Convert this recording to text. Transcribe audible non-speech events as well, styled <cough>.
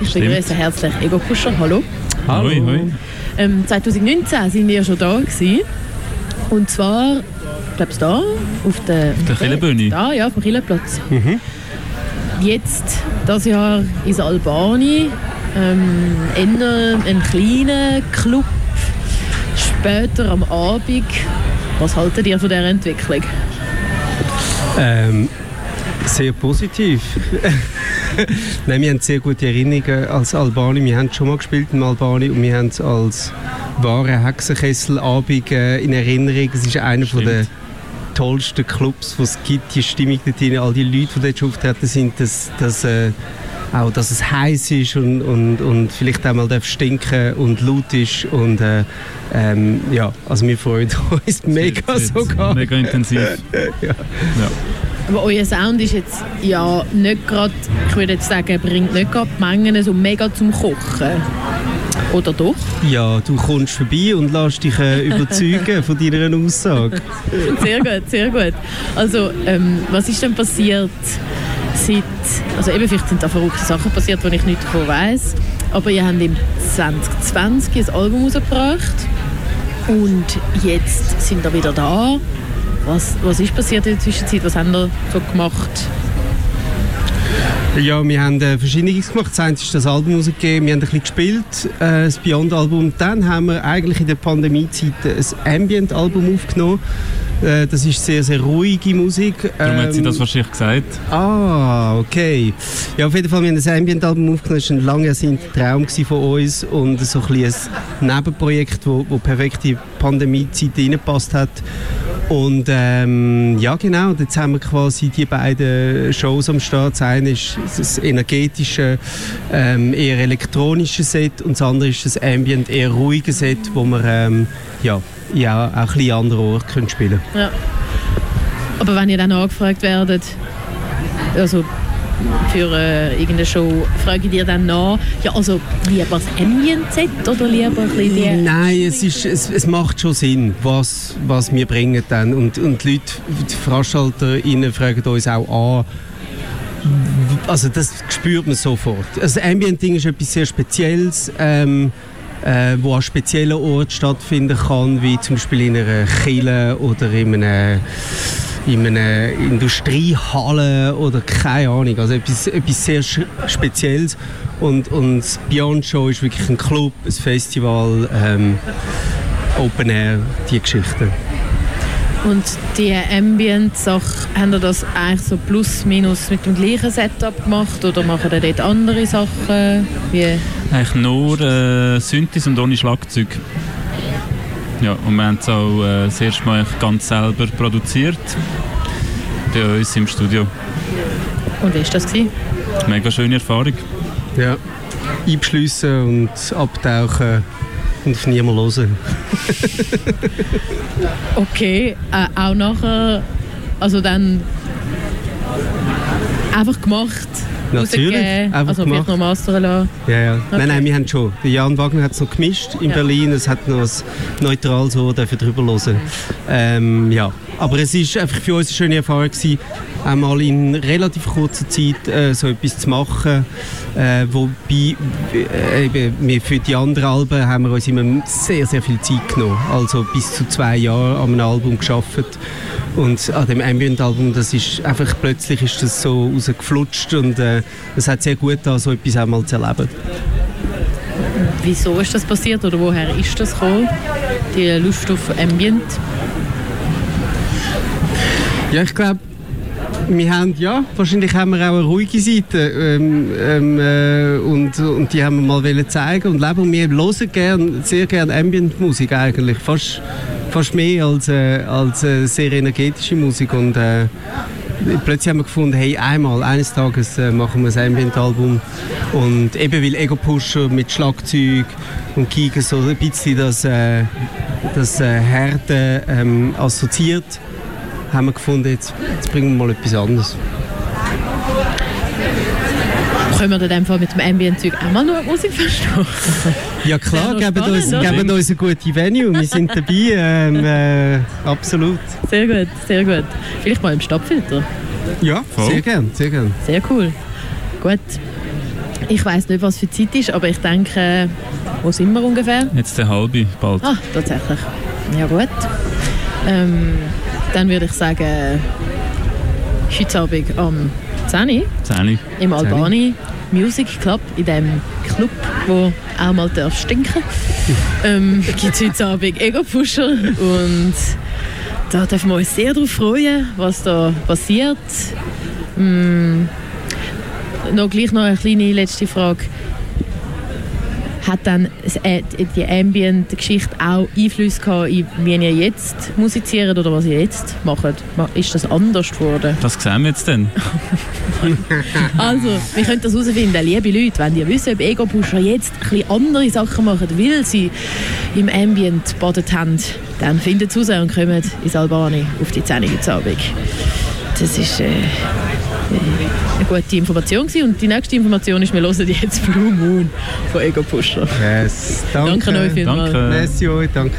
Ich begrüße herzlich Ego Pusher. Hallo. Hallo. Hoi, hoi. Ähm, 2019 sind wir schon da gewesen. Und zwar, ich glaube da, auf der, auf der Killenbühne. Da, ja, auf dem Killenplatz. Mhm. Jetzt, das Jahr ins Albani, ähm, eher ein kleiner Club, später am Abend. Was haltet ihr von dieser Entwicklung? Ähm, sehr positiv. <laughs> Nein, wir haben sehr gute Erinnerungen als Albani. Wir haben schon mal gespielt in Albani und wir haben es als wahre Hexenkesselabend äh, in Erinnerung. Es ist einer von der tollsten Clubs, die es gibt. Die Stimmung dort drin, all die Leute, die dort schon auftreten sind, dass, dass, äh, auch, dass es heiß ist und, und, und vielleicht auch mal darf stinken und laut ist. Und, äh, ähm, ja, also wir freuen <laughs> uns mega sogar. Mega intensiv. <laughs> ja. ja. Aber euer Sound ist jetzt ja nicht gerade, ich würde jetzt sagen, bringt nicht gerade die Mengen so mega zum Kochen. Oder doch? Ja, du kommst vorbei und lässt dich äh, <laughs> überzeugen von deiner Aussage. Sehr gut, sehr gut. Also, ähm, was ist denn passiert seit, also eben vielleicht sind da verrückte Sachen passiert, die ich nicht davon weiss, aber ihr habt im 2020 ein Album rausgebracht und jetzt sind wir wieder da was, was ist passiert in der Zwischenzeit? Was haben wir so gemacht? Ja, wir haben äh, Verschiedenes gemacht. Das eine ist das Album rausgegeben, wir haben ein bisschen gespielt, äh, das Beyond-Album. Dann haben wir eigentlich in der Pandemiezeit ein Ambient-Album aufgenommen. Äh, das ist sehr, sehr ruhige Musik. Darum ähm, hat sie das ähm, wahrscheinlich gesagt. Ah, okay. Ja, auf jeden Fall, wir haben ein Ambient-Album aufgenommen. Das war ein langer Traum von uns und so ein, ein Nebenprojekt, das perfekt in die Pandemiezeit reingepasst hat. Und ähm, ja, genau, jetzt haben wir quasi die beiden Shows am Start. Das eine ist das energetische, ähm, eher elektronische Set und das andere ist das Ambient, eher ruhige Set, wo wir ähm, ja, ja, auch ein bisschen andere Orte spielen können. Ja. Aber wenn ihr dann angefragt werdet, also für äh, irgendeine Show, frage dir dann nach, ja, also lieber das Ambient-Set oder lieber ein bisschen die... Nein, es, ist, es, es macht schon Sinn, was, was wir bringen dann. Und, und die Leute, die VeranstalterInnen fragen uns auch an, also das spürt man sofort. Also das Ambient-Ding ist etwas sehr Spezielles, ähm, äh, wo an speziellen Orten stattfinden kann, wie zum Beispiel in einer Kille oder in einem in einer Industriehalle oder keine Ahnung, also etwas, etwas sehr Spezielles und, und das Beyond Show ist wirklich ein Club, ein Festival, ähm, Open Air, die Geschichte. Und die Ambient-Sache, haben ihr das eigentlich so plus minus mit dem gleichen Setup gemacht oder machen ihr dort andere Sachen? Wie? Eigentlich nur äh, Synthes und ohne Schlagzeug. Ja, und wir haben es auch äh, das erste Mal ganz selber produziert. Bei uns im Studio. Und wie war das? Gewesen? Mega schöne Erfahrung. Ja, einbeschliessen und abtauchen und auf niemand hören. <laughs> okay, äh, auch nachher, also dann einfach gemacht Natürlich, einfach also gemacht. noch mastern lassen? Ja, ja. Okay. Nein, nein, wir haben schon. Der Jan Wagner hat es noch gemischt in ja. Berlin. Es hat noch ein neutrales Ohr dafür drüber hören. Ähm, ja. Aber es war einfach für uns eine schöne Erfahrung gewesen, einmal in relativ kurzer Zeit äh, so etwas zu machen. Äh, wobei äh, wir für die anderen Alben haben wir uns immer sehr, sehr viel Zeit genommen. Also bis zu zwei Jahre an einem Album geschafft. Und an dem Ambient-Album, das ist einfach plötzlich ist das so rausgeflutscht und äh, es hat sehr gut da so etwas einmal zu erleben. Wieso ist das passiert oder woher ist das gekommen, die Lust auf Ambient? Ja, ich glaube, wir haben, ja, wahrscheinlich haben wir auch eine ruhige Seite ähm, ähm, äh, und, und die haben wir mal zeigen und leben. wir hören gern, sehr gerne Ambient-Musik eigentlich, fast fast mehr als, äh, als äh, sehr energetische Musik. Und äh, plötzlich haben wir gefunden, hey, einmal, eines Tages äh, machen wir ein Ambient-Album. Und eben weil Ego Pusher mit Schlagzeug und Giga so ein bisschen das, äh, das äh, Härte ähm, assoziiert, haben wir gefunden, jetzt, jetzt bringen wir mal etwas anderes können wir Fall mit dem Ambient-Zeug auch mal noch Musik verstehen? <laughs> Ja klar, geben uns, geben uns eine gute Venue, wir sind dabei, ähm, äh, absolut. Sehr gut, sehr gut. Vielleicht mal im Stadtfilter? Ja, Voll. sehr gern, sehr gern. Sehr cool. Gut. Ich weiß nicht, was für Zeit ist, aber ich denke, wo sind wir ungefähr? Jetzt der halbe bald. Ah, tatsächlich. Ja gut. Ähm, dann würde ich sagen, heute Abend am 10 Uhr 10. im Albani Music Club, in dem Club, wo auch mal darf stinken ähm, gibt es heute Abend Ego-Pusher und da dürfen wir uns sehr darauf freuen, was da passiert. Mm, noch gleich noch eine kleine letzte Frage. Hat dann äh, die Ambient-Geschichte auch Einfluss gehabt, in wie ihr jetzt musiziert oder was ihr jetzt macht? Ma- Ist das anders geworden? Das sehen wir jetzt dann. <laughs> Also, wir können das herausfinden. Liebe Leute, wenn ihr wisst, ob Ego-Pusher jetzt ein andere Sachen machen, weil sie im Ambient badet haben, dann findet es raus und kommt ins Albani auf die 10 Uhr Abend. Das ist äh, eine gute Information gewesen. und die nächste Information ist, wir hören jetzt Blue Moon von Ego-Pusher. Yes, danke. Danke euch vielmals. Danke. Merci euch, danke.